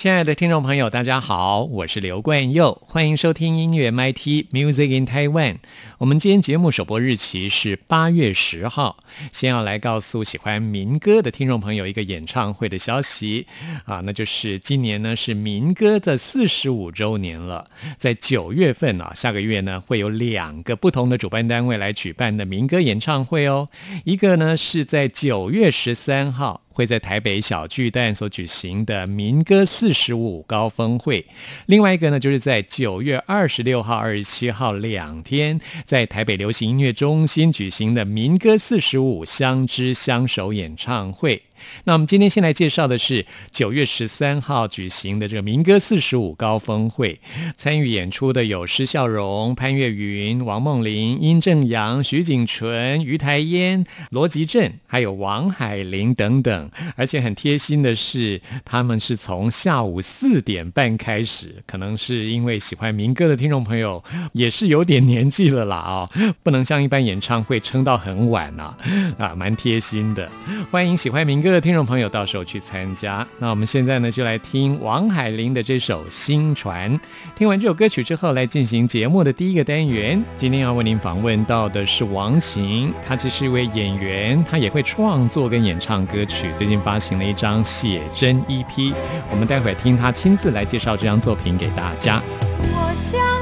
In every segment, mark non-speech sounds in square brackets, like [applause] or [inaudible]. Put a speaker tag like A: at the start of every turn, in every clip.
A: 亲爱的听众朋友，大家好，我是刘冠佑，欢迎收听音乐 MT Music in Taiwan。我们今天节目首播日期是八月十号，先要来告诉喜欢民歌的听众朋友一个演唱会的消息啊，那就是今年呢是民歌的四十五周年了，在九月份啊，下个月呢会有两个不同的主办单位来举办的民歌演唱会哦，一个呢是在九月十三号。会在台北小巨蛋所举行的民歌四十五高峰会，另外一个呢，就是在九月二十六号、二十七号两天，在台北流行音乐中心举行的民歌四十五相知相守演唱会。那我们今天先来介绍的是九月十三号举行的这个民歌四十五高峰会，参与演出的有施孝荣、潘越云、王梦玲、殷正阳、徐景纯、于台烟、罗吉镇，还有王海玲等等。而且很贴心的是，他们是从下午四点半开始，可能是因为喜欢民歌的听众朋友也是有点年纪了啦啊，[laughs] 不能像一般演唱会撑到很晚呐啊，蛮贴心的。欢迎喜欢民歌。各位听众朋友，到时候去参加。那我们现在呢，就来听王海玲的这首《新传》。听完这首歌曲之后，来进行节目的第一个单元。今天要为您访问到的是王琴，她其实是一位演员，她也会创作跟演唱歌曲。最近发行了一张写真 EP，我们待会听她亲自来介绍这张作品给大家。
B: 我想。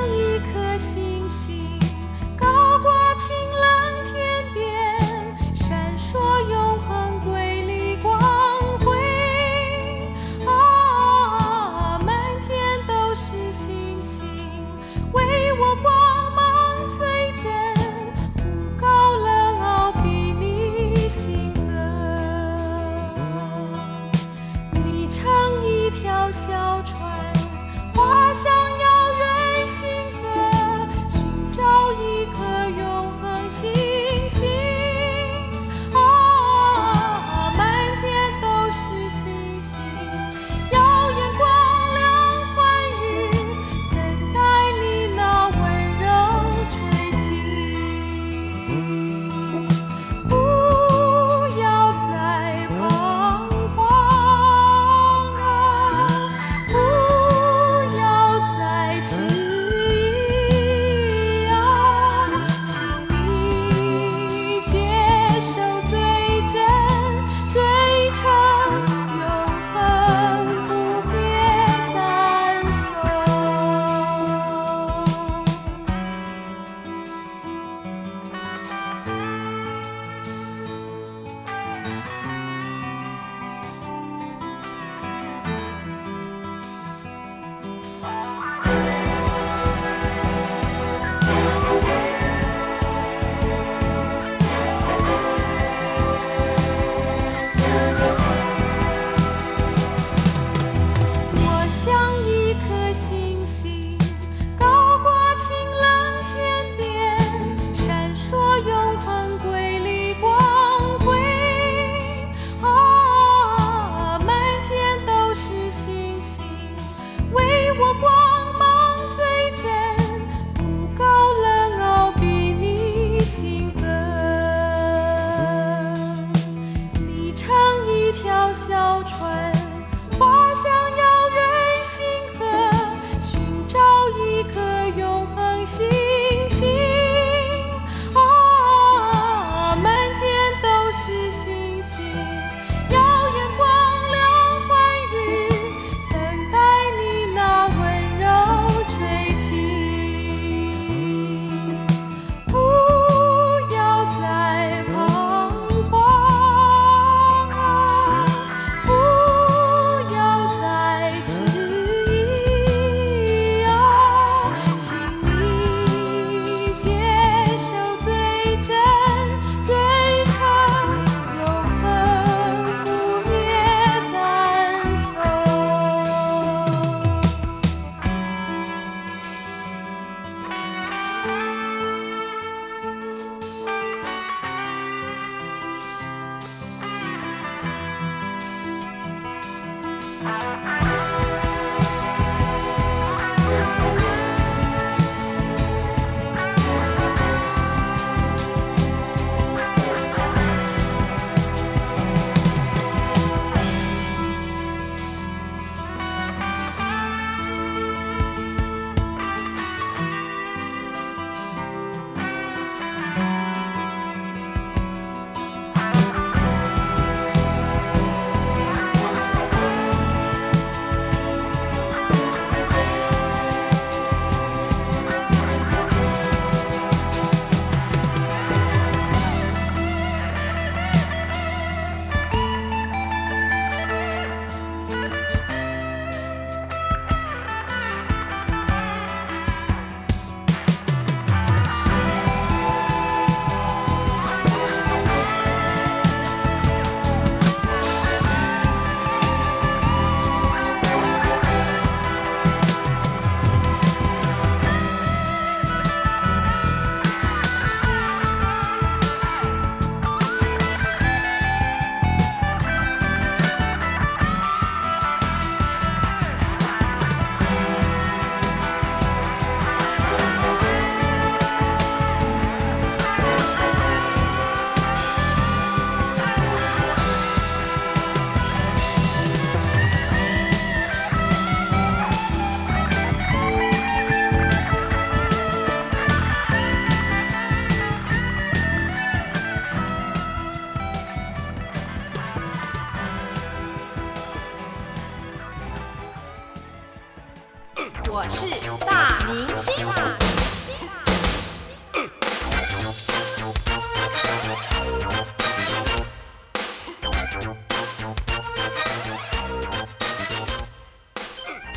B: whoop, whoop.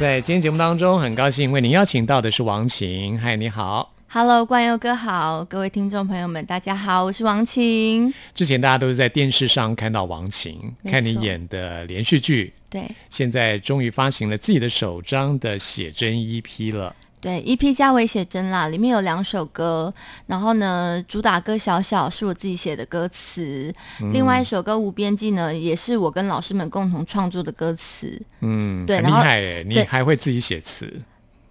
A: 在今天节目当中，很高兴为您邀请到的是王晴。嗨，你好。
C: Hello，冠佑哥好，各位听众朋友们，大家好，我是王晴。
A: 之前大家都是在电视上看到王晴，看你演的连续剧，
C: 对
A: 现在终于发行了自己的首张的写真 EP 了。
C: 对，EP 加微写真啦，里面有两首歌，然后呢，主打歌《小小》是我自己写的歌词，
A: 嗯
C: 另外一首歌《无边际》呢，也是我跟老师们共同创作的歌词。
A: 嗯，对厉
C: 对然后
A: 害哎，你
C: 这
A: 还会自己写词。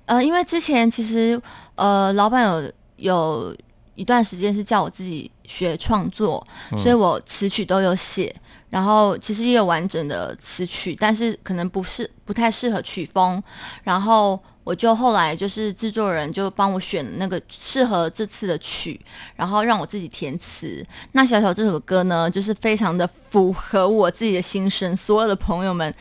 C: 呃，因为之前其实呃，老板有有一段时间是叫我自己学创作，所以我词曲都有写，然后其实也有完整的词曲，但是可能不是不太适合曲风，然后我就后来就是制作人就帮我选那个适合这次的曲，然后让我自己填词。那小小这首歌呢，就是非常的符合我自己的心声，所有的朋友们。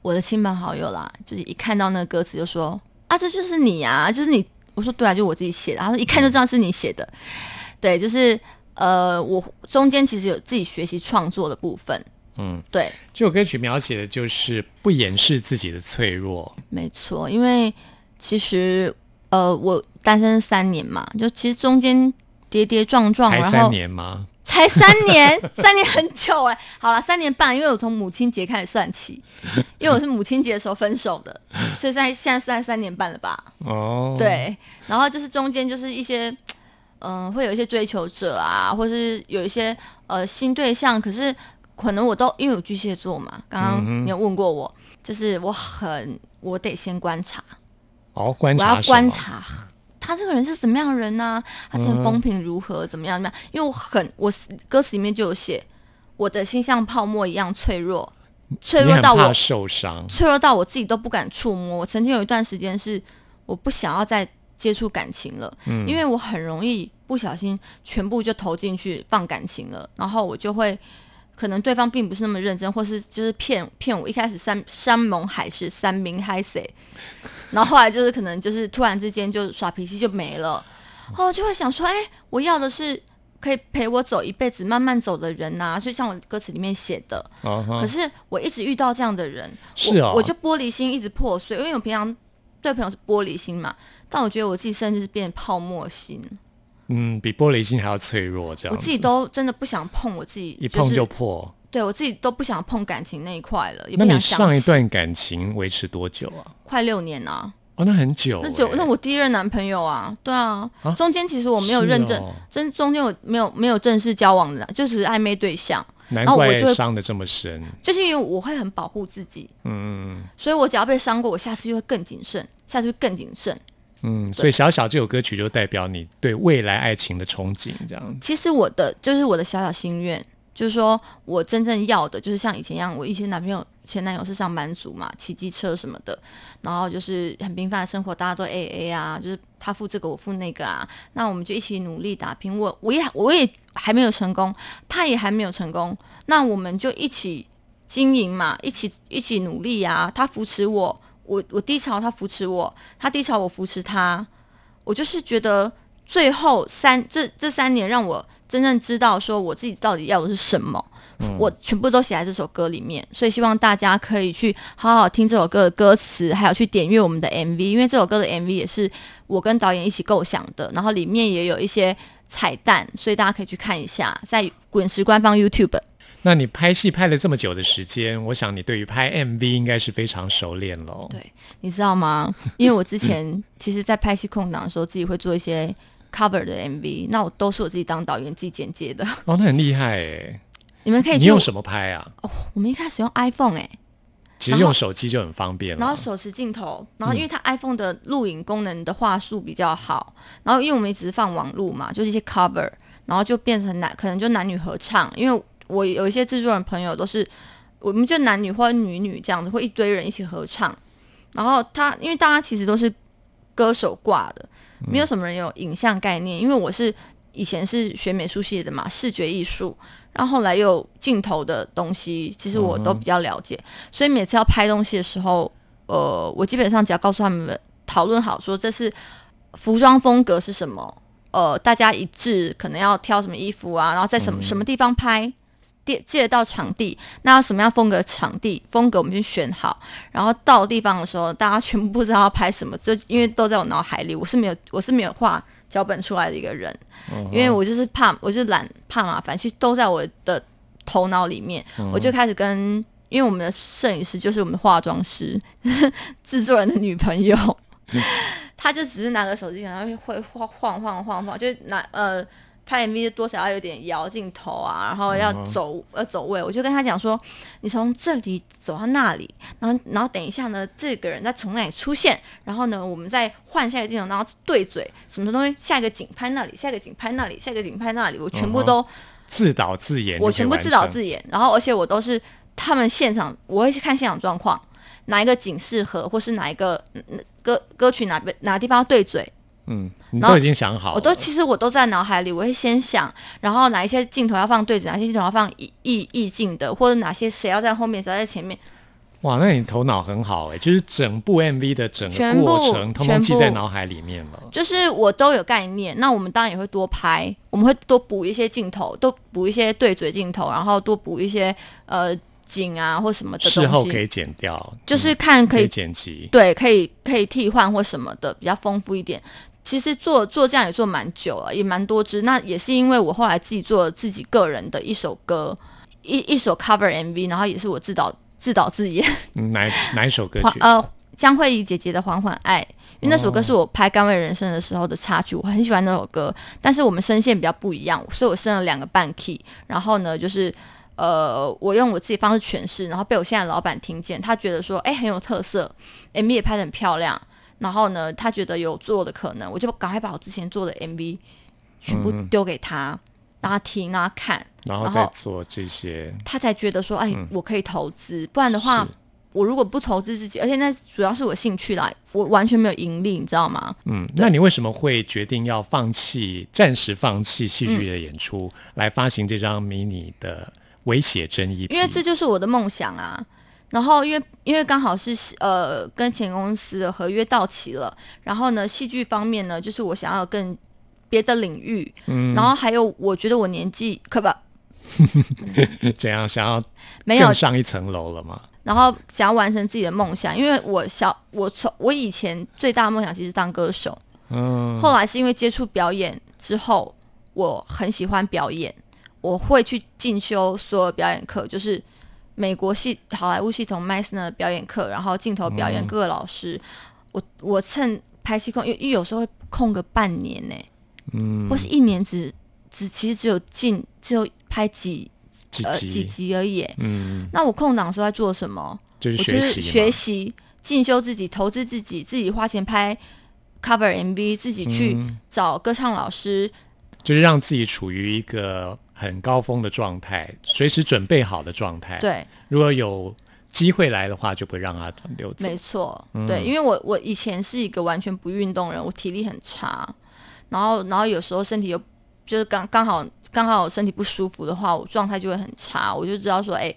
C: 我的亲朋好友啦，就是一看到那个歌词就说啊，这就是你啊，就是你。我说对啊，就我自己写的。他说一看就知道是你写的。对，就是呃，我中间其实有自己学习创作的部分。
A: 嗯，
C: 对，
A: 这首歌曲描写的就是不掩饰自己的脆弱。
C: 没错，因为其实呃，我单身三年嘛，就其实中间跌跌撞撞，
A: 才三
C: 然
A: 吗？[laughs]
C: 才三年，三年很久哎、好了，三年半，因为我从母亲节开始算起，因为我是母亲节的时候分手的，所以在现在算三年半了吧。
A: 哦，，
C: 对，然后就是中间就是一些，嗯、会有一些追求者啊，或是有一些呃新对象，可是可能我都因为有巨蟹座嘛，刚
A: 嗯
C: 刚你有问过我，就是我很我得先观察，
A: 哦，观
C: 我
A: 察我
C: 要观，察他这个人是怎么样的人呢、他是
A: 嗯
C: 很风评如何，怎么样怎么样？因为我很我歌词里面就有写，我的心像泡沫一样脆弱，脆弱到我
A: 受伤。
C: 脆弱到我自己都不敢触摸。我曾经有一段时间是我不想要再接触感情了，
A: 嗯
C: 因为我很容易不小心全部就投进去放感情了，然后我就会。可能对方并不是那么认真，或是就是骗骗我。一开始山山盟海誓，三明海誓，然后后来就是可能就是突然之间就耍脾气就没了，哦就会想说，哎、我要的是可以陪我走一辈子、慢慢走的人呐、就像我歌词里面写的，可是我一直遇到这样的人，
A: 是哦
C: 我，我就玻璃心一直破碎，因为我平常对朋友是玻璃心嘛，但我觉得我自己甚至是变泡沫心，
A: 嗯，比玻璃心还要脆弱，这样
C: 我自己都真的不想碰我自己，
A: 一碰就破。
C: 对我自己都不想碰感情那一块了，也
A: 那你
C: 不想想起
A: 上一段感情维持多久啊？
C: 快六年啊，
A: 哦，那很久欸。
C: 那就那我第一任男朋友啊，对啊，
A: 啊
C: 中间其实我没有认真，
A: 哦
C: 真中间我没有没有正式交往的，就只是暧昧对象，
A: 难怪伤的这么深。
C: 就是因为我会很保护自己，
A: 嗯
C: 所以我只要被伤过，我下次就会更谨慎，下次会更谨慎。
A: 嗯，所以小小这首歌曲就代表你对未来爱情的憧憬，这样子。
C: 其实我的就是我的小小心愿，就是说我真正要的，就是像以前一样，我以前男朋友前男友是上班族嘛，骑机车什么的，然后就是很平凡的生活，大家都 A A 啊，就是他付这个我付那个啊，那我们就一起努力打拼。我我也我也还没有成功，他也还没有成功，那我们就一起经营嘛，一起一起努力啊，他扶持我。我我低潮，他扶持我；他低潮，我扶持他。我就是觉得最后三这这三年让我真正知道说我自己到底要的是什么，我全部都写在这首歌里面，所以希望大家可以去好好听这首歌的歌词，还有去点阅我们的 MV，因为这首歌的 MV 也是我跟导演一起构想的，然后里面也有一些彩蛋，所以大家可以去看一下，在滚石官方 YouTube。
A: 那你拍戏拍了这么久的时间，我想你对于拍 MV 应该是非常熟练喽。
C: 对，你知道吗？[laughs] 因为我之前其实，在拍戏空档的时候，自己会做一些 cover 的 MV，那我都是我自己当导演、自己剪接的。
A: 哦，那很厉害哎。
C: 你们可以
A: 你用什么拍啊？
C: 哦我们一开始用 iPhone 哎、
A: 其实用手机就很方便了。
C: 然后手持镜头，然后因为它 iPhone 的录影功能的话术比较好，然后因为我们一直放网路嘛，就是一些 cover，然后就变成男可能就男女合唱，因为我有一些制作人朋友都是，我们就男女或者女女这样子，会一堆人一起合唱，然后他因为大家其实都是歌手挂的，没有什么人有影像概念，因为我是以前是学美术系的嘛，视觉艺术。然后后来又有镜头的东西，其实我都比较了解，所以每次要拍东西的时候，呃，我基本上只要告诉他们讨论好，说这是服装风格是什么，呃，大家一致，可能要挑什么衣服啊，然后在什么、什么地方拍，借借得到场地，那要什么样风格场地风格我们先选好，然后到地方的时候，大家全部不知道要拍什么，这因为都在我脑海里，我是没有我是没有画脚本出来的一个人，因为我就是怕我就是懒怕麻烦，其实都在我的头脑里面，我就开始跟。因为我们的摄影师就是我们的化妆师，[laughs] 制作人的女朋友，[laughs] 他就只是拿个手机，然后会晃晃晃晃晃，就拿呃拍 MV 多少要有点摇镜头啊，然后要走呃走位，我就跟他讲说，你从这里走到那里，然后然后等一下呢，这个人再从那里出现，然后呢，我们再换下一个镜头，然后对嘴，什么东西，下一个景拍那里，下一个景拍那里，下一个景拍那里，我全部都
A: 自导自演，
C: 我全部自导自演，然后而且我都是。他们现场，我会去看现场状况，哪一个景适合，或是哪一个歌歌曲哪边哪个地方要对嘴，
A: 嗯，你都已经想好，
C: 我都其实我都在脑海里，我会先想，然后哪一些镜头要放对嘴，哪些镜头要放意意意境的，或者哪些谁要在后面，谁要在前面。
A: 哇，那你头脑很好哎，就是整部 MV 的整个过程，通通记在脑海里面了。
C: 就是我都有概念，那我们当然也会多拍，我们会多补一些镜头，多补一些对嘴镜头，然后多补一些呃。景啊，或什么的东西，
A: 事后可以剪掉，
C: 就是看可以
A: 剪辑，
C: 对，可以可以替换或什么的，比较丰富一点。其实做做这样也做蛮久了，也蛮多支。那也是因为我后来自己做了自己个人的一首歌，一一首 cover MV，然后也是我自导自导自演。[laughs]
A: 哪哪一首歌曲？
C: 呃，江慧仪姐姐的《缓缓爱》，因为那首歌是我拍《甘味人生》的时候的插曲，我很喜欢那首歌。但是我们声线比较不一样，所以我升了两个半 key。然后呢，就是。呃，我用我自己方式诠释，然后被我现在老板听见，他觉得说，哎，很有特色，MV 也拍的很漂亮，然后呢，他觉得有做的可能，我就赶快把我之前做的 MV 全部丢给他，让他听，让他看，
A: 然后再做这些，
C: 他才觉得说，哎，我可以投资，不然的话，我如果不投资自己，而且那主要是我兴趣啦，我完全没有盈利，你知道吗？
A: 嗯，那你为什么会决定要放弃，暂时放弃戏剧的演出，来发行这张迷你的？威胁争议，
C: 因为这就是我的梦想啊。然后，因为因为刚好是呃跟前公司的合约到期了，然后呢，戏剧方面呢，就是我想要更别的领域，嗯，然后还有我觉得我年纪可不，[laughs]
A: 怎样想要
C: 没有
A: 上一层楼了吗？
C: 然后想要完成自己的梦想，因为我小我从我以前最大的梦想其实当歌手，嗯，后来是因为接触表演之后，我很喜欢表演。我会去进修所有表演课，就是美国系好莱坞系统麦斯的表演课，然后镜头表演各个老师。我我趁拍戏空，因为因为有时候会空个半年呢，嗯，或是一年只只其实只有进只有拍几
A: 呃
C: 几集而已，嗯，那我空档的时候在做什么？
A: 就是
C: 学习学习进修自己，投资自己，自己花钱拍 cover MV，自己去找歌唱老师，
A: 就是让自己处于一个。很高峰的状态，随时准备好的状态。
C: 对，
A: 如果有机会来的话，就不会让他留走。
C: 没错，对，因为我我以前是一个完全不运动人，我体力很差，然后然后有时候身体又就是刚刚好刚好身体不舒服的话，我状态就会很差。我就知道说，哎，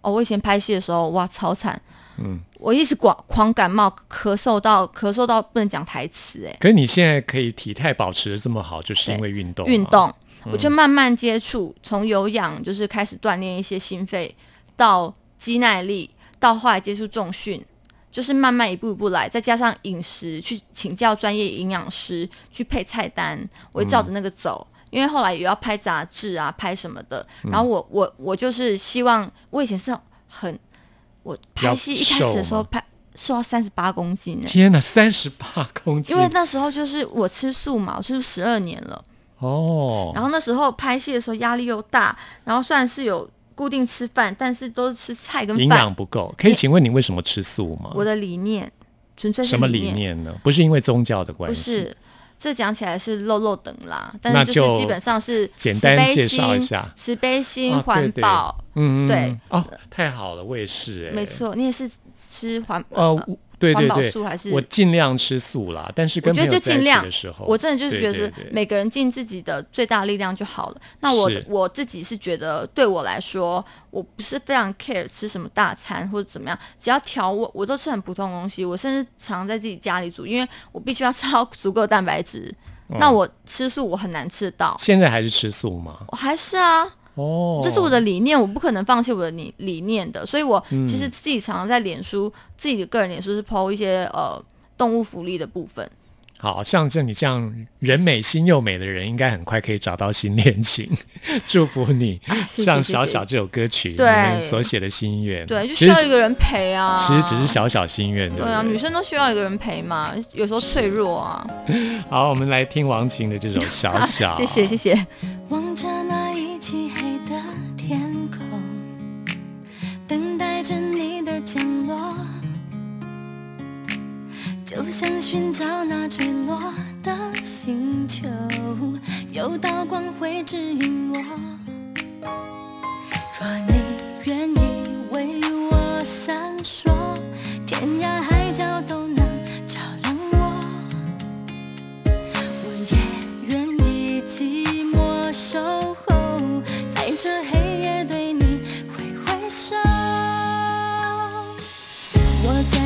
C: 哦，我以前拍戏的时候，哇，超惨，嗯，我一直狂狂感冒，咳嗽到咳嗽到不能讲台词，哎。
A: 可是你现在可以体态保持的这么好，就是因为运动，
C: 运动。我就慢慢接触，从有氧就是开始锻炼一些心肺，到肌耐力，到后来接触重训，就是慢慢一步一步来，再加上饮食，去请教专业营养师去配菜单，我会照着那个走。因为后来也要拍杂志啊，拍什么的。然后我我我就是希望，我以前是很，我拍戏一开始的时候拍瘦到三十八公斤，
A: 天哪，三十八公斤！
C: 因为那时候就是我吃素嘛，我吃素十二年了。哦，然后那时候拍戏的时候压力又大，然后虽然是有固定吃饭，但是都是吃菜跟
A: 营养不够。可以请问你为什么吃素吗？
C: 我的理念纯粹是
A: 什么理念呢？不是因为宗教的关
C: 系，不是。这讲起来是漏漏等啦，但是就是基本上是
A: 简单介绍一下，
C: 慈悲心、环保，嗯，对
A: 哦，太好了，我也是哎，
C: 没错，你也是吃环呃。
A: 对对对，我尽量吃素啦，但是我
C: 觉得就尽量
A: 的时候，
C: 我真的就是觉得每个人尽自己的最大力量就好了。那我我自己是觉得，对我来说，我不是非常 care 吃什么大餐或者怎么样，只要调我我都吃很普通的东西。我甚至常在自己家里煮，因为我必须要 [laughs] 吃到足够蛋白质。那我吃素我很难吃到。
A: 现在还是吃素吗？
C: 我还是啊。
A: 哦，
C: 这是我的理念，我不可能放弃我的理理念的。所以我
A: 嗯
C: 其实自己常常在脸书，自己的个人脸书是 PO 一些呃动物福利的部分。
A: 好像像你这样人美心又美的人，应该很快可以找到新恋情。[laughs] 祝福你，
C: 啊谢谢
A: 像小小这首歌曲里
C: 对
A: 面所写的心愿，
C: 对，就需要一个人陪啊。
A: 其实只是小小心愿，对
C: 对啊，女生都需要一个人陪嘛，有时候脆弱啊。[laughs]
A: 好，我们来听王琴的这首《小小》，[laughs]
C: 谢谢谢谢。
B: 望着那着你的降落，就像寻找那坠落的星球，有道光会指引我。若你愿意为我闪烁，天涯海角都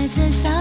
B: 至少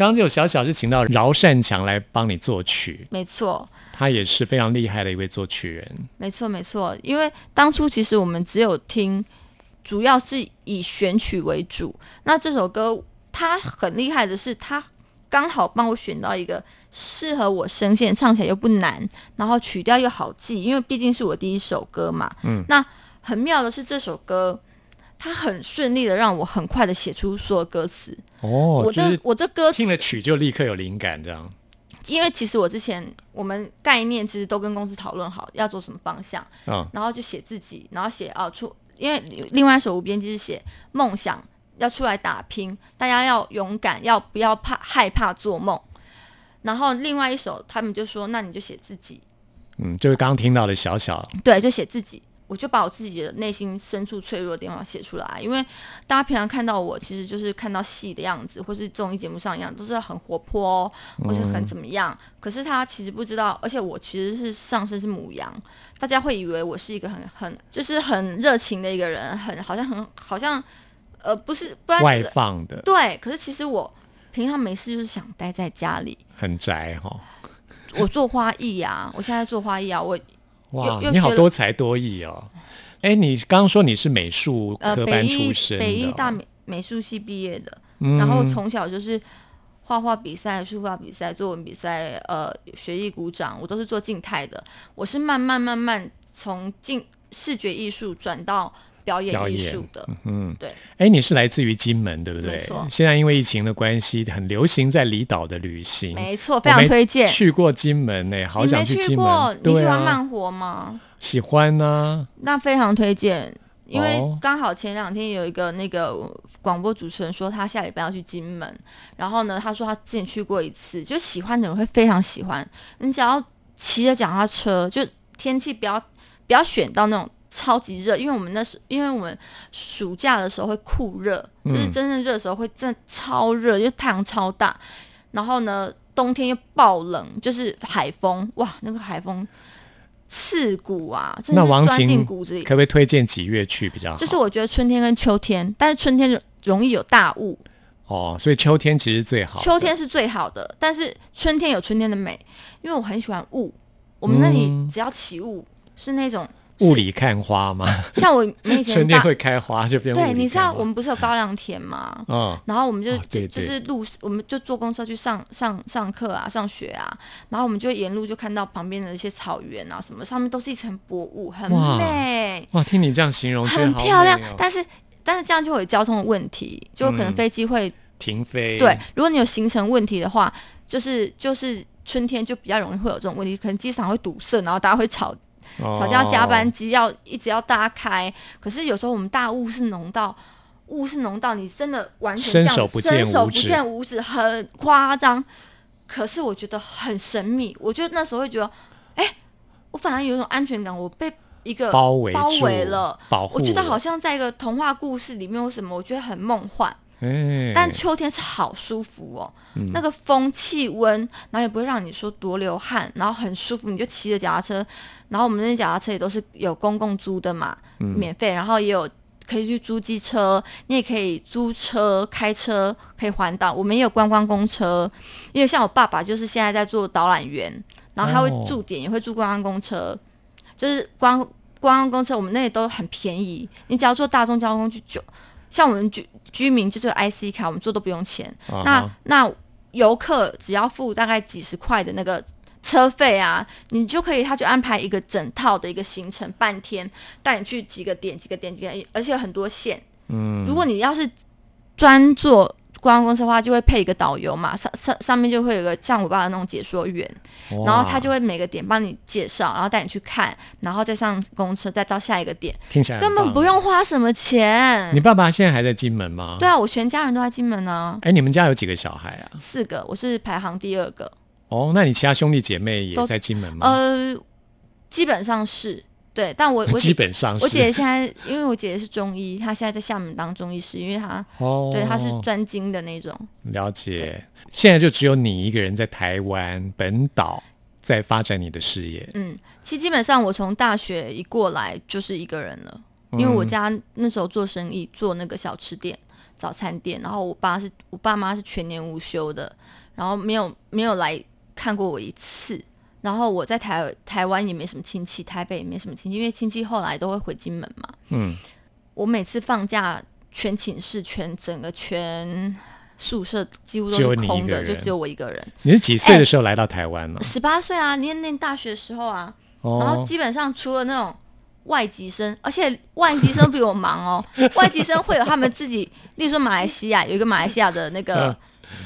A: 刚刚这首小小是请到饶善强来帮你作曲，
C: 没错，
A: 他也是非常厉害的一位作曲人。
C: 没错，没错。因为当初其实我们只有听，主要是以选曲为主。那这首歌他很厉害的是，他刚好帮我选到一个适合我声线，唱起来又不难，然后曲调又好记，因为毕竟是我第一首歌嘛。
A: 嗯。
C: 那很妙的是，这首歌它很顺利的让我很快的写出所有歌词。
A: 哦，
C: 我这
A: 就是
C: 我这歌
A: 听了曲就立刻有灵感，这样。
C: 因为其实我之前我们概念其实都跟公司讨论好要做什么方向，
A: 嗯，
C: 然后就写自己，然后写啊出，因为另外一首无边际是写梦想要出来打拼，大家要勇敢，要不要怕害怕做梦。然后另外一首他们就说，那你就写自己，
A: 嗯，就是刚刚听到的小小，
C: 对，就写自己。我就把我自己的内心深处脆弱的地方写出来，因为大家平常看到我，其实就是看到戏的样子，或是综艺节目上一样，都是很活泼、哦，或是很怎么样。可是他其实不知道，而且我其实是上身是母羊，大家会以为我是一个很很就是很热情的一个人，很好像很好像呃不是不然
A: 外放的，
C: 对，可是其实我平常没事就是想待在家里，
A: 很宅哈、
C: 我做花艺啊，我现在做花艺啊，我
A: 哇你好多才多艺哦。哎，你刚刚说你是美术
C: 呃
A: 科班出身呃、
C: 北艺
A: 哦
C: 大美美术系毕业的，
A: 嗯
C: 然后从小就是画画比赛、书法比赛、作文比赛，呃，学艺鼓掌，我都是做静态的。我是慢慢慢慢从静视觉艺术转到表演艺术的。
A: 嗯，
C: 对，
A: 哎，你是来自于金门，对不对
C: 没错？
A: 现在因为疫情的关系，很流行在离岛的旅行。
C: 没错，非常推荐。
A: 去过金门呢，好想去金门。，
C: 你喜欢慢活吗？
A: 喜欢呢、
C: 那非常推荐，因为
A: 哦
C: 刚好前两天有一个那个广播主持人说他下礼拜要去金门，然后呢，他说他之前去过一次，就喜欢的人会非常喜欢。你只要骑着脚踏车，就天气不要不要选到那种超级热，因为我们那时因为我们暑假的时候会酷热，就是
A: 嗯
C: 真正热的时候会真的超热，就太阳超大，然后呢。冬天又爆冷，就是海风，哇，那个海风刺骨啊，真的
A: 那王
C: 是钻进骨子里。
A: 可不可以推荐几月去比较好？
C: 就是我觉得春天跟秋天，但是春天容易有大雾，
A: 哦，所以秋天其实最好。
C: 秋天是最好的，但是春天有春天的美，因为我很喜欢雾。我们那里
A: 嗯
C: 只要起雾，是那种
A: 雾里看花吗，
C: 像我们以前
A: 春天会开花就变
C: 对，你知道我们不是有高粱田吗？
A: 嗯
C: 然后我们就、就就是路，我们就坐公车去上上上课啊，上学啊，然后我们就沿路就看到旁边的一些草原啊什么，上面都是一层薄雾，很美。
A: 哇，听你这样形容，
C: 很漂亮。
A: 哦，
C: 但是但是这样就会有交通的问题，就可能
A: 嗯。
C: 飞机会、
A: 停飞。
C: 对，如果你有行程问题的话，就是就是春天就比较容易会有这种问题，可能机场会堵塞，然后大家会吵吵架，加班
A: 哦
C: 机要一直要大家开，可是有时候我们大雾是浓到。雾是浓到你真的完全这样
A: 伸手不见五指
C: 见五指，很夸张。可是我觉得很神秘，我觉得那时候会觉得，哎、我反而有一种安全感，我被一个
A: 包围
C: 包围了，
A: 保护，
C: 我觉得好像在一个童话故事里面或什么，我觉得很梦幻。
A: 哎，
C: 但秋天是好舒服哦，
A: 嗯。
C: 那个风气温，然后也不会让你说多流汗，然后很舒服，你就骑着脚踏车，然后我们那脚踏车也都是有公共租的嘛，
A: 嗯。
C: 免费，然后也有可以去租机车，你也可以租车开车，可以环岛，我们也有观光公车，因为像我爸爸就是现在在做导览员，然后他会
A: 哦
C: 驻点，也会住观光公车，就是观观光公车，我们那里都很便宜，你只要坐大众交通工具就。像我们居居民就是有 IC 卡，我们做都不用钱。
A: 啊
C: 那
A: 哈
C: 那游客只要付大概几十块的那个车费啊，你就可以，他就安排一个整套的一个行程，半天带你去几个点、几个点、几个点，而且很多线。
A: 嗯，
C: 如果你要是专做观光公司的话，就会配一个导游嘛，上上上面就会有个像我爸的那种解说员，然后他就会每个点帮你介绍，然后带你去看，然后再上公车，再到下一个点，
A: 听起来
C: 根本不。用花什么钱
A: 你。爸爸现在还在金门吗？
C: 对啊，我全家人都在金门呢、
A: 哎，你们家有几个小孩啊？
C: 四个，我是排行第二个。
A: 哦，那你其他兄弟姐妹也在金门吗？
C: 呃，基本上是对，但我我
A: 基
C: 姐
A: 本上是。
C: 我姐姐现在，因为我姐姐是中医，她现在在厦门当中医师，因为她 [laughs]
A: 哦，
C: 对她是专精的那种。
A: 了解。现在就只有你一个人在台湾本岛在发展你的事业。
C: 嗯，其实基本上我从大学一过来就是一个人了，因为我
A: 嗯
C: 家那时候做生意，做那个小吃店、早餐店，然后我爸是我爸妈是全年无休的，然后没有没有来看过我一次。然后我在台台湾也没什么亲戚，台北也没什么亲戚，因为亲戚后来都会回金门嘛。
A: 嗯，
C: 我每次放假，全寝室、全整个全宿舍几乎都是空的，就只有我一个人。
A: 你是几岁的时候来到台湾呢？
C: 十八岁啊，念念大学的时候啊，然后
A: 哦，
C: 基本上除了那种外籍生，而且外籍生比我忙哦，[laughs] 外籍生会有他们自己，例如说马来西亚有一个马来西亚的那个
A: 嗯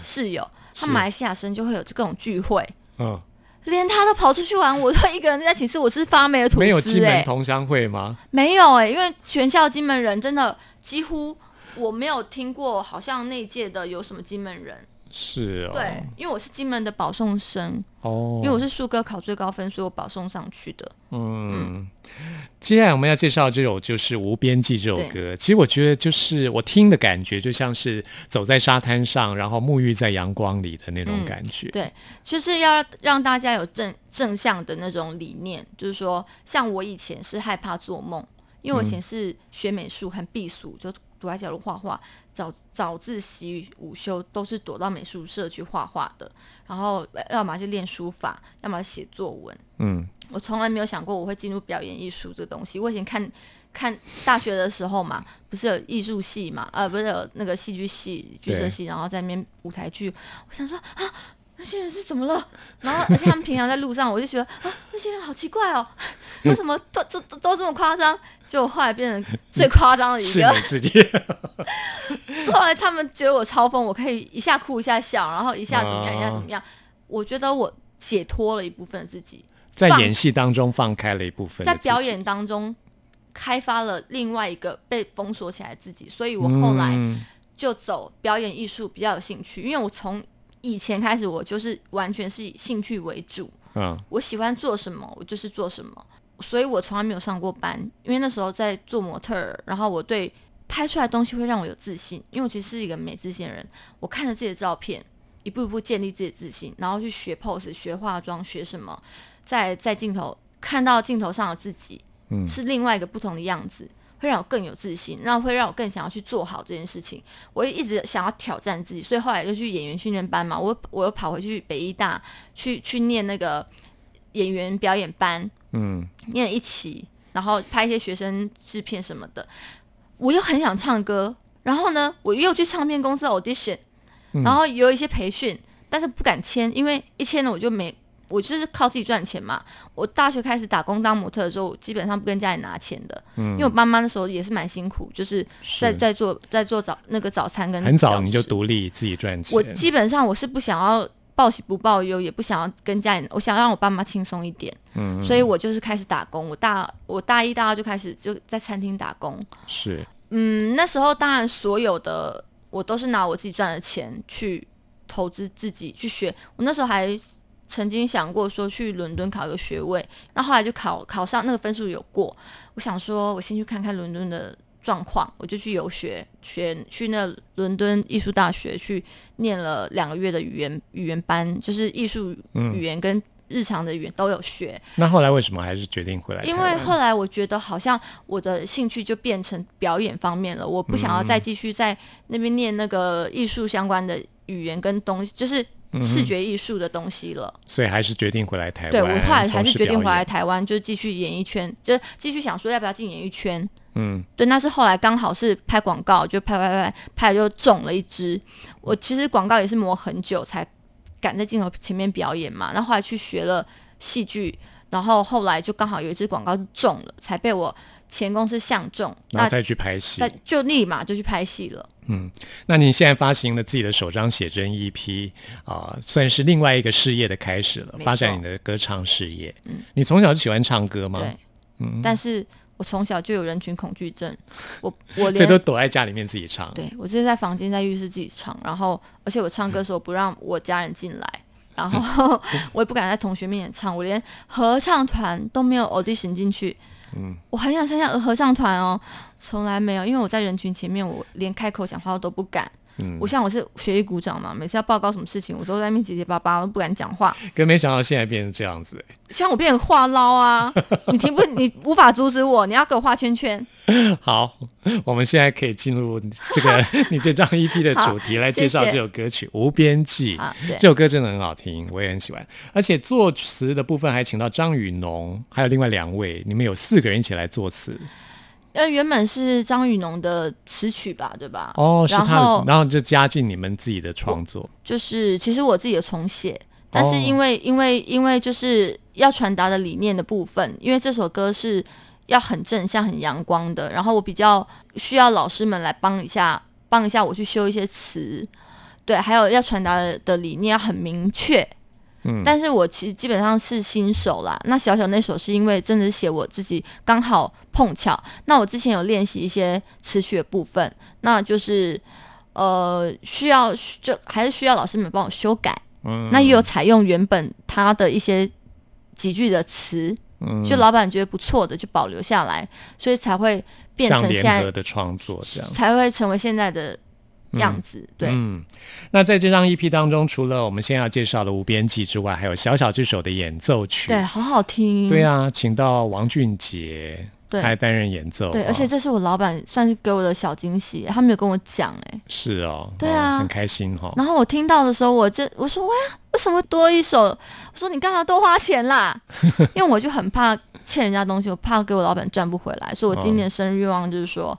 C: 室友，他
A: 是
C: 马来西亚生就会有这种聚会。
A: 嗯，
C: 连他都跑出去玩，我都一个人在寝室，我是发霉的吐司、欸。
A: 没有金门同乡会吗？
C: 没有哎、因为全校金门人真的几乎我没有听过，好像那届的有什么金门人。
A: 是哦，
C: 对，因为我是金门的保送生，
A: 哦，
C: 因为我是数哥考最高分，所以我保送上去的。
A: 嗯，接下来我们要介绍这首就是《无边际》这首歌。其实我觉得，就是我听的感觉，就像是走在沙滩上，然后沐浴在阳光里的那种感觉。
C: 对，就是要让大家有正正向的那种理念，就是说，像我以前是害怕做梦，因为我以前是学美术，很避暑，就躲在角落画画，早早自习、午休都是躲到美术社去画画的，然后要么就练书法，要么写作文。
A: 嗯，
C: 我从来没有想过我会进入表演艺术这东西。我以前看看大学的时候嘛，不是有艺术系嘛，呃，不是有那个戏剧系、剧社系，然后在那边舞台剧。我想说啊，那些人是怎么了？然后而且他们平常在路上，我就觉得啊，那些人好奇怪哦，[laughs] 为什么都都都都这么夸张？就后来变成最夸张的一个
A: 是你。自己。[laughs]
C: 后来他们觉得我超疯，我可以一下哭一下笑，然后一下怎么样，
A: 哦
C: 一下怎么样。我觉得我解脱了一部分自己。
A: 在演戏当中放开了一部分
C: 在表演当中开发了另外一个被封锁起来的自己，所以我后来
A: 嗯
C: 就走表演艺术比较有兴趣，因为我从以前开始我就是完全是以兴趣为主，
A: 嗯。
C: 我喜欢做什么我就是做什么，所以我从来没有上过班，因为那时候在做模特儿，然后我对拍出来的东西会让我有自信，因为我其实是一个没自信的人，我看着自己的照片。一步一步建立自己的自信，然后去学 pose、学化妆、学什么，在在镜头看到镜头上的自己，
A: 嗯。
C: 是另外一个不同的样子，会让我更有自信，那会让我更想要去做好这件事情。我一直想要挑战自己，所以后来就去演员训练班嘛，我我又跑回去北医大去去念那个演员表演班，
A: 嗯
C: 念了一期，然后拍一些学生制片什么的。我又很想唱歌，然后呢，我又去唱片公司 audition，然后有一些培训，但是不敢签，因为一签呢我就没，我就是靠自己赚钱嘛。我大学开始打工当模特的时候，我基本上不跟家里拿钱的，因为我妈妈那时候也是蛮辛苦，就是在
A: 是
C: 在做在做早那个早餐跟
A: 很早
C: 小
A: 你就独立自己赚钱，
C: 我基本上我是不想要报喜不报忧，也不想要跟家里，我想让我爸妈轻松一点，
A: 嗯
C: 所以我就是开始打工。我大我大一大二就开始就在餐厅打工。
A: 是
C: 嗯，那时候当然所有的我都是拿我自己赚的钱去投资自己去学。我那时候还曾经想过说去伦敦考一个学位，那后来就考考上那个分数有过。我想说，我先去看看伦敦的状况，我就去游学，学去那伦敦艺术大学去念了两个月的语言语言班，就是艺术语言跟日常的语言都有学。
A: 那后来为什么还是决定回来
C: 因？为后来我觉得好像我的兴趣就变成表演方面了，我不想要再继续在那边念那个艺术相关的语言跟东西，就是视觉艺术的东西了。
A: 所以还是决定回来台湾。
C: 对我后来还是决定回。来台湾，就继续演艺圈，就继续想说要不要进演艺圈。
A: 嗯，
C: 对，那是后来刚好是拍广告，就拍拍拍拍就中了一支。我其实广告也是磨很久才敢在镜头前面表演嘛，然后后来去学了戏剧，然后后来就刚好有一支广告中了，才被我前公司相中，那
A: 然后再去拍戏
C: 再。就立马就去拍戏了。
A: 那你现在发行了自己的首张写真 EP 啊、算是另外一个事业的开始了，发展你的歌唱事业。嗯，你从小就喜欢唱歌吗？
C: 对，嗯但是我从小就有人群恐惧症，我我 [laughs]
A: 所以都躲在家里面自己唱。
C: 对我就是在房间在浴室自己唱，然后而且我唱歌的时候不让我家人进来。然后 [laughs] 我也不敢在同学面前唱，我连合唱团都没有 audition 进去。我很想参加合唱团哦，从来没有，因为我在人群前面，我连开口讲话我都不敢。
A: 嗯
C: 我像我是学艺股长嘛，每次要报告什么事情，我都在那边结结巴巴，我都不敢讲话。
A: 可没想到现在变成这样子、欸
C: 像我变成话唠啊，[laughs] 你听不，你无法阻止我，你要给我画圈圈。[laughs]
A: 好，我们现在可以进入这个 [laughs] 你这张 EP 的主题，来介绍这首歌曲《无边际》这首歌真的很好听，我也很喜欢。而且作词的部分还请到张雨农，还有另外两位，你们有四个人一起来作词。
C: 呃，原本是张雨农的词曲吧，对吧？
A: 哦，是他的，然后就加进你们自己的创作。
C: 就是其实我自己有重写，但
A: 哦
C: 是因为、因为因为就是要传达的理念的部分，因为这首歌是要很正向、很阳光的，然后我比较需要老师们来帮一下，帮一下我去修一些词，对，还有要传达的的理念要很明确。
A: 嗯
C: 但是我其实基本上是新手啦。那小小那首是因为真的是写我自己刚好碰巧。那我之前有练习一些词曲的部分，那就是呃需要就还是需要老师们帮我修改。
A: 嗯，
C: 那也有采用原本他的一些几句的词，嗯就老板觉得不错的就保留下来，所以才会变成现在
A: 的创作这样。
C: 才会成为现在的样子。对，
A: 嗯，那在这张 EP 当中，除了我们先要介绍的《无边际》之外，还有《小小这首》的演奏曲。
C: 对，好好听。
A: 对啊，请到王俊杰，
C: 对
A: 他还担任演奏。
C: 对，
A: 哦
C: 而且这是我老板算是给我的小惊喜，他没有跟我讲哎。
A: 是哦，
C: 对啊
A: 哦很开心哈、哦。
C: 然后我听到的时候，我就我说哇，为什么多一首？我说你干嘛多花钱啦？[laughs] 因为我就很怕欠人家东西，我怕给我老板赚不回来，所以我今年生日愿望就是说，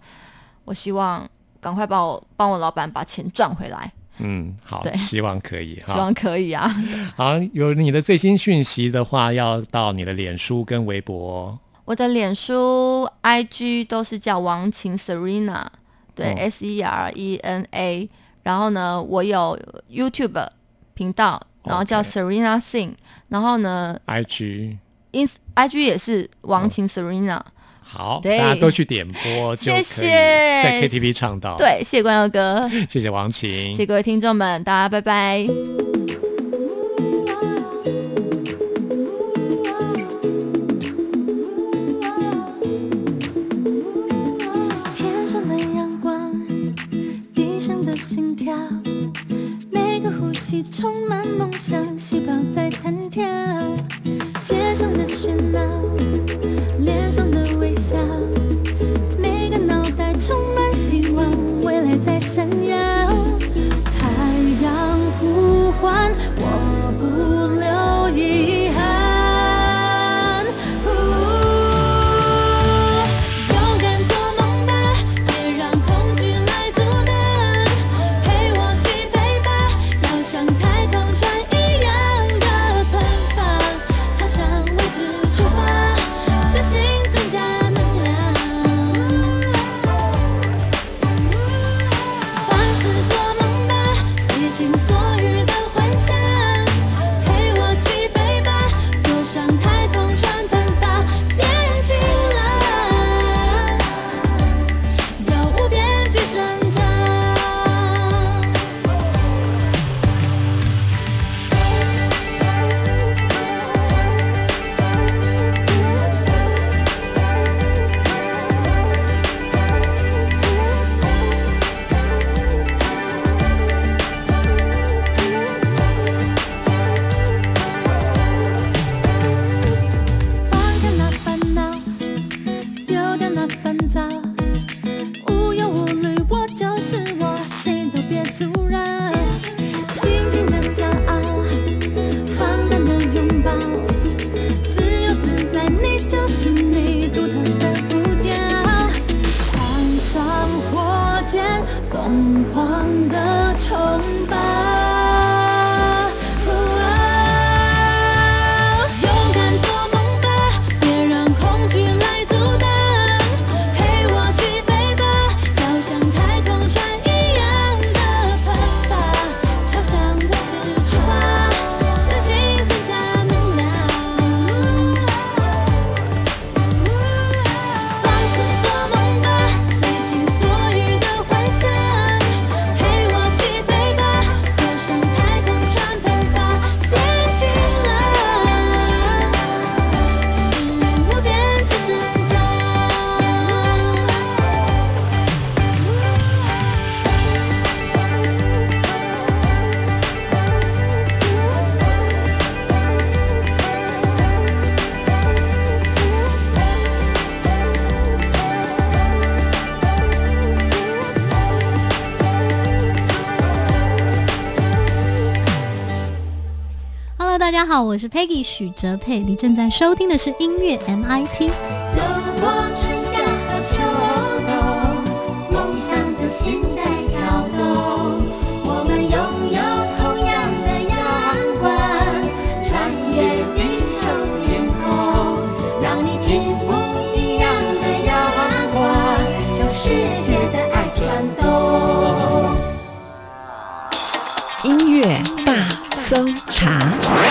C: 我希望赶快帮我帮我老板把钱赚回来，
A: 嗯，好，
C: 对
A: 希望可以哈。
C: 希望可以啊。[laughs]
A: 好，有你的最新讯息的话，要到你的脸书跟微博哦。
C: 我的脸书、IG 都是叫王琴 Serena，对、
A: 哦
C: S E R E N A。然后呢，我有 YouTube 频道，然后叫 Serena Sing。然后呢 IG，ins IG 也是王琴 Serena。
A: 好，大家都去点播就可以
C: 谢谢
A: 在 KTV 唱到。，
C: 对，谢谢关佑哥，
A: 谢谢王琴，
C: 谢谢各位听众们，大家拜拜。
B: 天上的阳光，地上的心跳，每个呼吸充满梦想，
D: 好，我是 Peggy 许哲佩，你正在收听的是音乐 MIT。
B: 走过春夏和秋冬，梦想的心在跳动。我们拥有同样的阳光，穿越地球天空，让你听不一样的阳光，向世界的爱转动。
E: 音乐大搜查。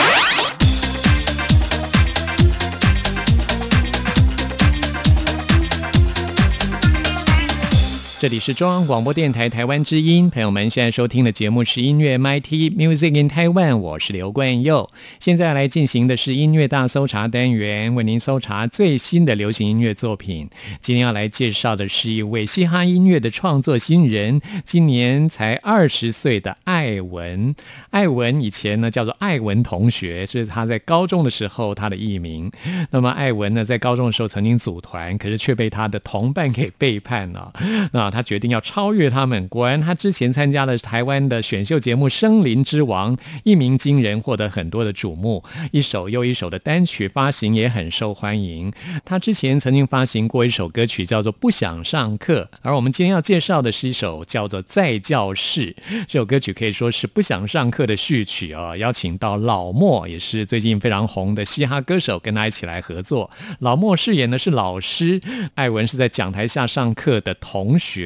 A: 这里是中央广播电台台湾之音，朋友们现在收听的节目是音乐 MIT Music in Taiwan，我是刘冠佑。现在来进行的是音乐大搜查单元，为您搜查最新的流行音乐作品。今天要来介绍的是一位嘻哈音乐的创作新人，今年才二十岁的艾文。艾文以前呢叫做艾文同学，这是他在高中的时候他的艺名。那么艾文呢在高中的时候曾经组团，可是却被他的同伴给背叛了。那他决定要超越他们。果然，他之前参加了台湾的选秀节目《森林之王》，一鸣惊人，获得很多的瞩目。一首又一首的单曲发行也很受欢迎。他之前曾经发行过一首歌曲，叫做《不想上课》，而我们今天要介绍的是一首叫做《在教室》。这首歌曲可以说是《不想上课》的序曲啊。邀请到老莫，也是最近非常红的嘻哈歌手，跟他一起来合作。老莫饰演的是老师，艾文是在讲台下上课的同学。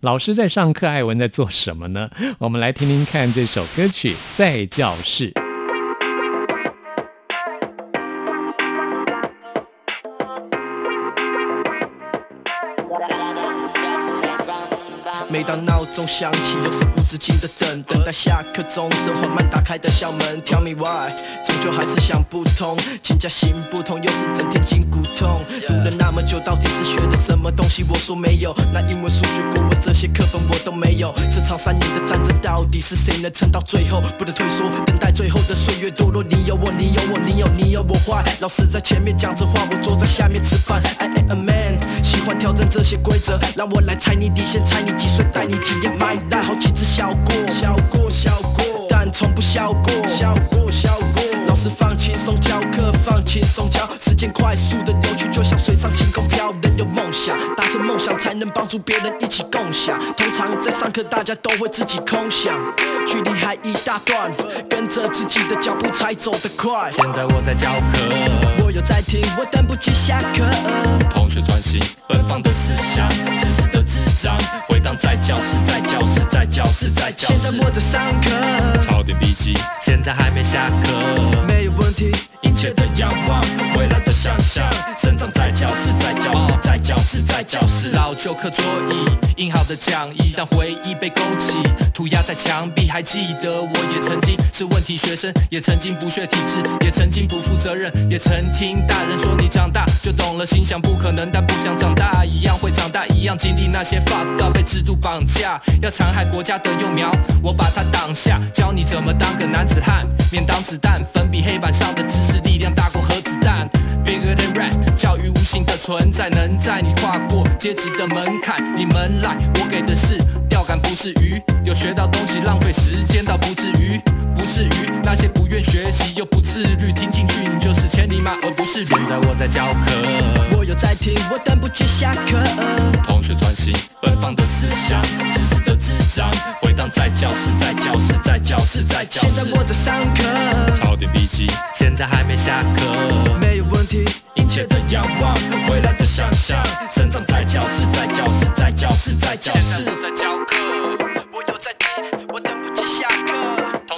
A: 老师在上课，艾文在做什么呢？我们来听听看这首歌曲《在教室》。
F: 每当闹钟响起，又是无止境的等，等待下课钟声缓慢打开的校门。Tell me why，终究还是想不通，请假行不通，又是整天筋骨痛。读了那么久，到底是学了什么东西？我说没有，那英文、数学、国文这些课本我都没有。这场三年的战争，到底是谁能撑到最后？不能退缩，等待最后的岁月堕落。你有我，你有我，你有你有我坏。老师在前面讲着话，我坐在下面吃饭。I am a man，喜欢挑战这些规则，让我来踩你底线，踩你几岁。带你体验买单好几只小过，小过小过，但从不笑过，笑过笑过。老师放轻松教课，放轻松教，时间快速的流去，就像水上晴空飘。人有梦想，达成梦想才能帮助别人一起共享。通常在上课，大家都会自己空想，距离还一大段，跟着自己的脚步才走得快。
G: 现在我在教课，
F: 我有在听，我等不及下课。
G: 同学专心，奔放的思想，知识的智障，教室，在教室，在教室，在教室。
F: 现在我在上课，
G: 抄点笔记，现在还没下课。
F: 没有问题，
G: 一切的仰望，未来的想象，生长教室，在教室。老旧课桌椅，印好的讲义，让回忆被勾起，涂鸦在墙壁。还记得我也曾经是问题学生，也曾经不学体制，也曾经不负责任，也曾听大人说你长大就懂了，心想不可能，但不想长大，一样会长大，一样经历那些 fuck up，被制度绑架，要残害国家的幼苗，我把它挡下，教你怎么当个男子汉，免挡子弹，粉笔黑板上的知识力量大过核子弹教育无形的存在，能在你跨过阶级的门槛，你们来，我给的是钓竿，不是鱼，有学到东西，浪费时间倒不至于，不是鱼，那些不愿学习又不自律，听进去你就是千里马，而不是驴。现在我在教课，
F: 我有在听，我等不及下课。
G: 同学专心，奔放的思想，知识的智障，回荡在教室，在教室，在教室，在教室。
F: 现在我在上课，
G: 抄点笔记，现在还没下课。
F: 没有问题，
G: 一切的仰望，未来的想象，生长在教室，在教室，在教室，在教室。现在我在教课，
F: 我有在听，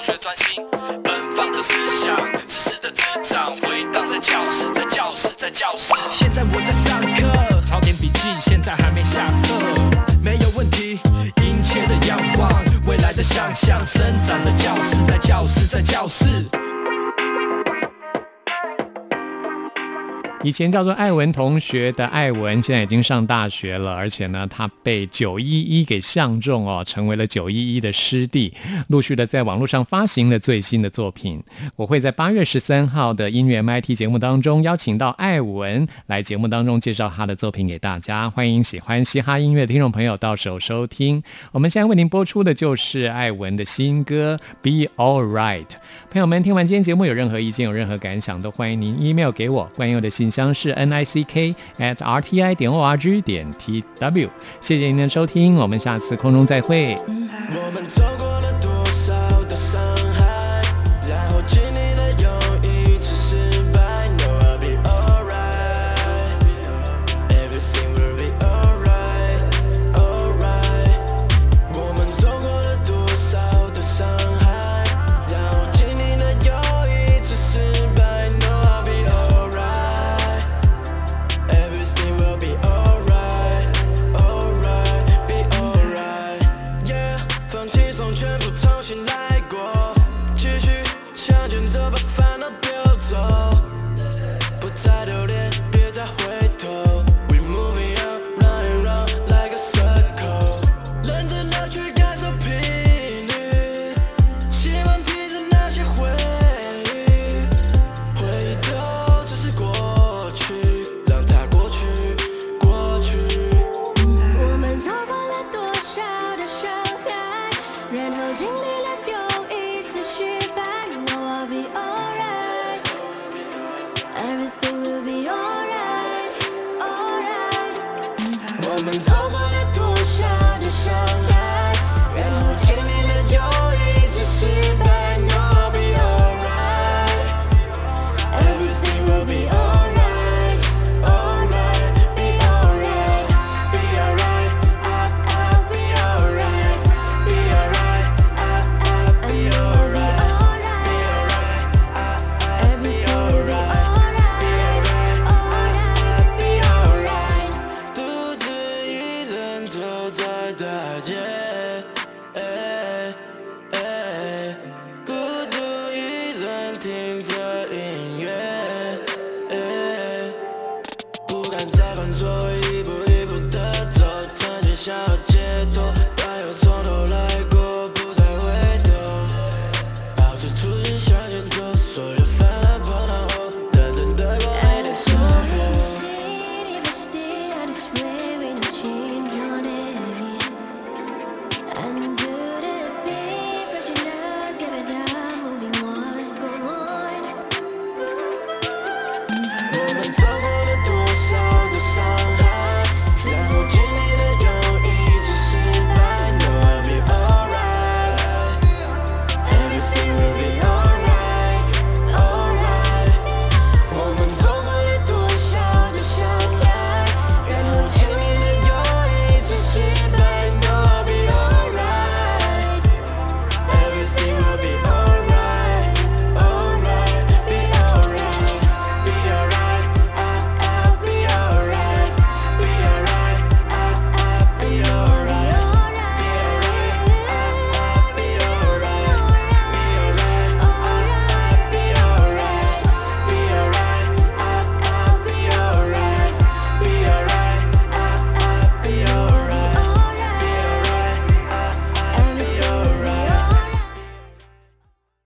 G: 学专心，奔放的思想，知识的滋长，回荡在教室，在教室，在教室。
F: 现在我在上课，
G: 抄点笔记，现在还没下课。
F: 没有问题，殷切的仰望，未来的想象，生长在教室，在教室，在教室。
A: 以前叫做艾文同学的艾文，现在已经上大学了，而且呢，他被九一一给相中哦，成为了九一一的师弟，陆续的在网络上发行了最新的作品。我会在八月十三号的音乐 MIT 节目当中邀请到艾文来节目当中介绍他的作品给大家，欢迎喜欢嘻哈音乐的听众朋友到时候收听。我们现在为您播出的就是艾文的新歌《Be All Right》。朋友们听完今天节目有任何意见、有任何感想，都欢迎您 email 给我，关佑的信箱是 n i c k at r t i 点 o r g 点 t w。谢谢您的收听，我们下次空中再会。
F: 我们走过了多 Rồi